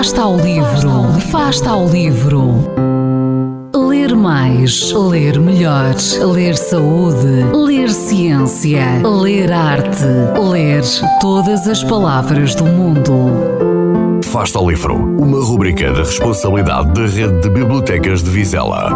Fasta ao livro, fasta ao livro. Ler mais, ler melhor, ler saúde, ler ciência, ler arte, ler todas as palavras do mundo. Fasta ao livro, uma rubrica da responsabilidade da Rede de Bibliotecas de Vizela.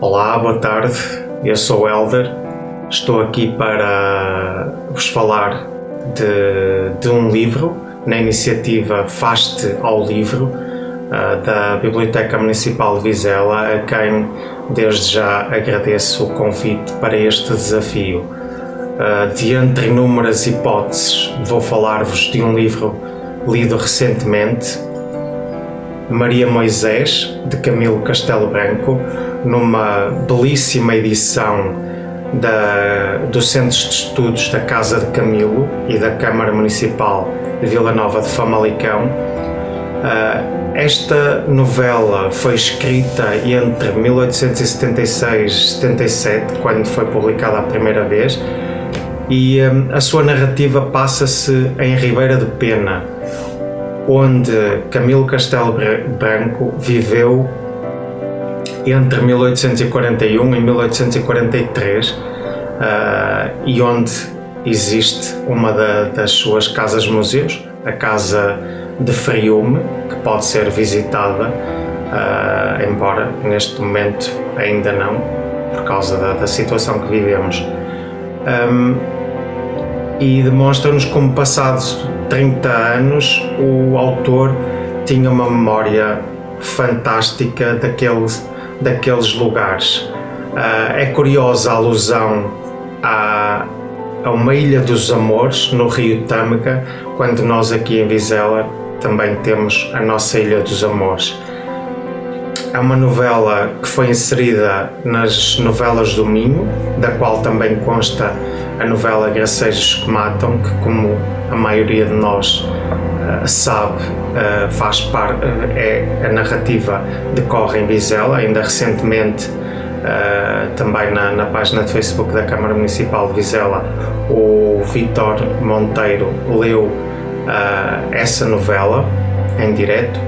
Olá, boa tarde. Eu sou o Helder Estou aqui para vos falar de, de um livro, na iniciativa Faste ao Livro, uh, da Biblioteca Municipal de Vizela, a quem desde já agradeço o convite para este desafio. Uh, de entre inúmeras hipóteses, vou falar-vos de um livro lido recentemente, Maria Moisés, de Camilo Castelo Branco, numa belíssima edição da, Centro de Estudos da Casa de Camilo e da Câmara Municipal de Vila Nova de Famalicão. Uh, esta novela foi escrita entre 1876 e 77, quando foi publicada a primeira vez, e um, a sua narrativa passa-se em Ribeira de Pena, onde Camilo Castelo Branco viveu entre 1841 e 1843 uh, e onde existe uma da, das suas casas-museus, a Casa de Friume, que pode ser visitada, uh, embora neste momento ainda não, por causa da, da situação que vivemos. Um, e demonstra-nos como, passados 30 anos, o autor tinha uma memória fantástica daqueles daqueles lugares. Uh, é curiosa a alusão a, a uma Ilha dos Amores, no Rio Tâmega, quando nós aqui em Vizela também temos a nossa Ilha dos Amores. É uma novela que foi inserida nas novelas do Minho, da qual também consta a novela Gracejos que Matam, que, como a maioria de nós uh, sabe, uh, faz parte, uh, é a narrativa decorre em Vizela. Ainda recentemente, também na, na, página de Facebook da Câmara Municipal de Vizela, o Vitor Monteiro leu essa novela em direto.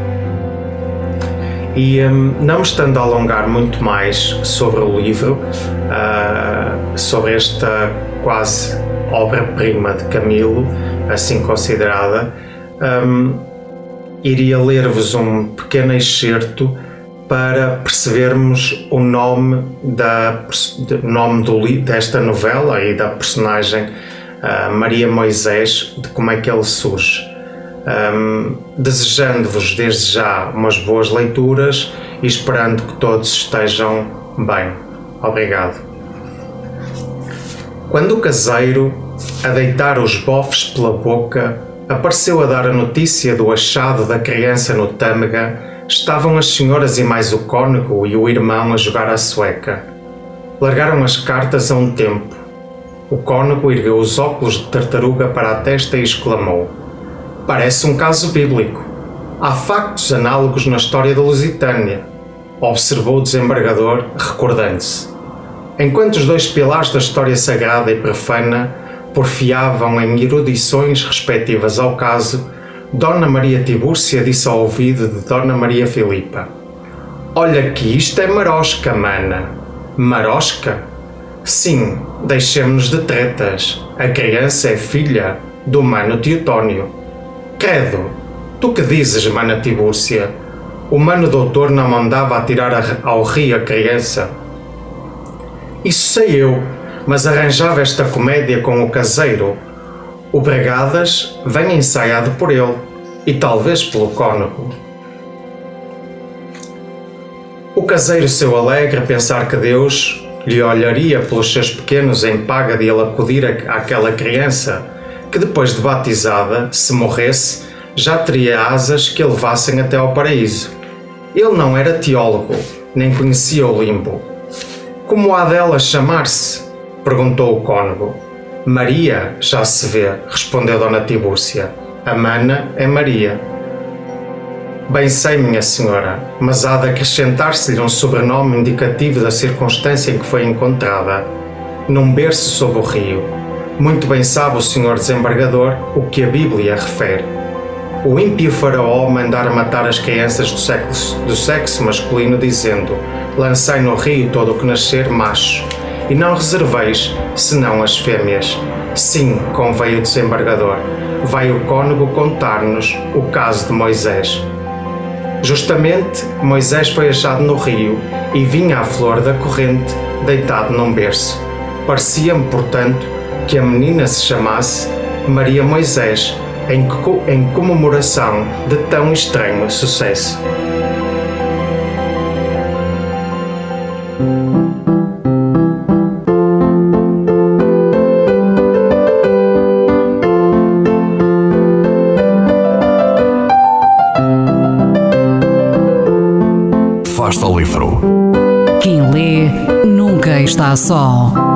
E um, não me estando a alongar muito mais sobre o livro, sobre esta quase obra-prima de Camilo, assim considerada, um, iria ler-vos um pequeno excerto para percebermos o nome, da, nome do, desta novela e da personagem uh, Maria Moisés, de como é que ele surge. Um, Desejando-vos desde já umas boas leituras e esperando que todos estejam bem. Obrigado. Quando o caseiro, a deitar os bofes pela boca, apareceu a dar a notícia do achado da criança no tâmega, estavam as senhoras e mais o cônego e o irmão a jogar à sueca. Largaram as cartas a um tempo. O cônego ergueu os óculos de tartaruga para a testa e exclamou: Parece um caso bíblico. Há factos análogos na história da Lusitânia, observou o desembargador, recordando-se. Enquanto os dois pilares da história sagrada e profana porfiavam em erudições respectivas ao caso, Dona Maria Tibúrcia disse ao ouvido de Dona Maria Filipa: Olha que isto é marosca, mana. Marosca? Sim, deixemos-nos de tretas. A criança é filha do mano Teotónio. Credo, tu que dizes, mana Tibúrcia? O mano doutor não mandava atirar ao rio a criança isso sei eu, mas arranjava esta comédia com o caseiro. O Bragadas vem ensaiado por ele e talvez pelo cônego. O caseiro seu alegre pensar que Deus lhe olharia pelos seus pequenos em paga de ele acudir àquela criança que depois de batizada, se morresse, já teria asas que a levassem até ao paraíso. Ele não era teólogo, nem conhecia o limbo como há dela chamar-se? perguntou o cônego. Maria, já se vê, respondeu Dona Tibúrcia. A mana é Maria. Bem sei, minha senhora, mas há de acrescentar-se-lhe um sobrenome indicativo da circunstância em que foi encontrada, num berço sob o rio. Muito bem sabe o senhor desembargador o que a Bíblia refere. O ímpio faraó mandara matar as crianças do sexo, do sexo masculino, dizendo: Lancei no rio todo o que nascer macho, e não reserveis senão as fêmeas. Sim, conveio o desembargador, vai o cônego contar-nos o caso de Moisés. Justamente, Moisés foi achado no rio e vinha à flor da corrente, deitado num berço. Parecia-me, portanto, que a menina se chamasse Maria Moisés, em, em comemoração de tão estranho sucesso. Fasta ao livro. Quem lê nunca está só.